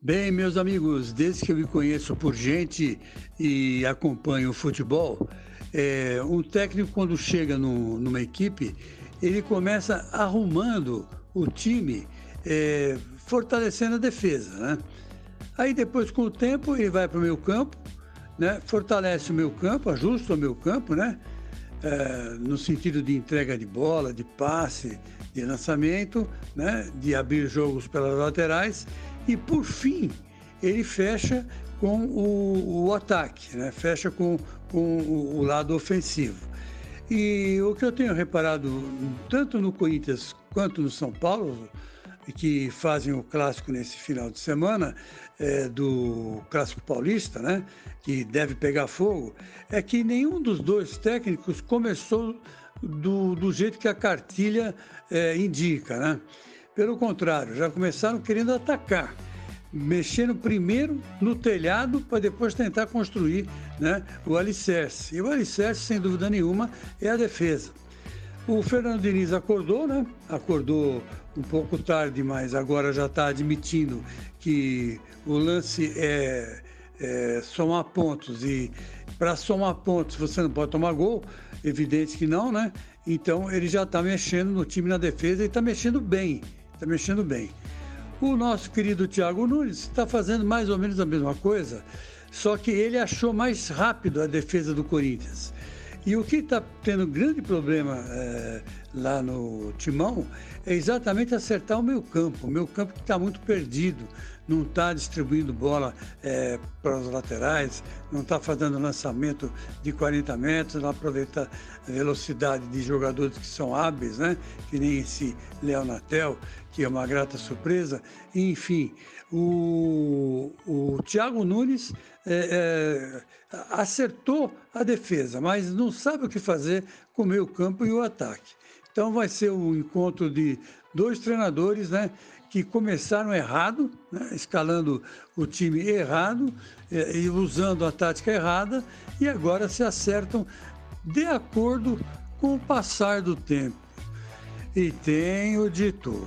Bem, meus amigos, desde que eu me conheço por gente e acompanho o futebol, é, um técnico, quando chega no, numa equipe, ele começa arrumando o time, é, fortalecendo a defesa. Né? Aí, depois, com o tempo, ele vai para o meio campo, né? fortalece o meu campo, ajusta o meu campo, né? É, no sentido de entrega de bola, de passe, de lançamento, né? de abrir jogos pelas laterais e, por fim, ele fecha com o, o ataque, né? fecha com, com o, o lado ofensivo. E o que eu tenho reparado, tanto no Corinthians quanto no São Paulo, que fazem o clássico nesse final de semana, é, do clássico paulista, né, que deve pegar fogo, é que nenhum dos dois técnicos começou do, do jeito que a cartilha é, indica. Né? Pelo contrário, já começaram querendo atacar, mexendo primeiro no telhado para depois tentar construir né, o alicerce. E o alicerce, sem dúvida nenhuma, é a defesa. O Fernando Diniz acordou, né? Acordou um pouco tarde, mas agora já está admitindo que o lance é, é somar pontos e para somar pontos você não pode tomar gol, evidente que não, né? Então ele já está mexendo no time na defesa e está mexendo bem está mexendo bem. O nosso querido Thiago Nunes está fazendo mais ou menos a mesma coisa, só que ele achou mais rápido a defesa do Corinthians. E o que está tendo grande problema é, lá no Timão é exatamente acertar o meu campo. O meu campo que está muito perdido, não está distribuindo bola é, para os laterais, não está fazendo lançamento de 40 metros, não aproveita a velocidade de jogadores que são hábeis, né? que nem esse Léo Natel, que é uma grata surpresa. Enfim, o, o Thiago Nunes é, é, acertou a defesa, mas não sabe o que fazer com o meio campo e o ataque. Então vai ser um encontro de dois treinadores, né? que começaram errado, né, escalando o time errado e, e usando a tática errada, e agora se acertam de acordo com o passar do tempo. E tenho dito.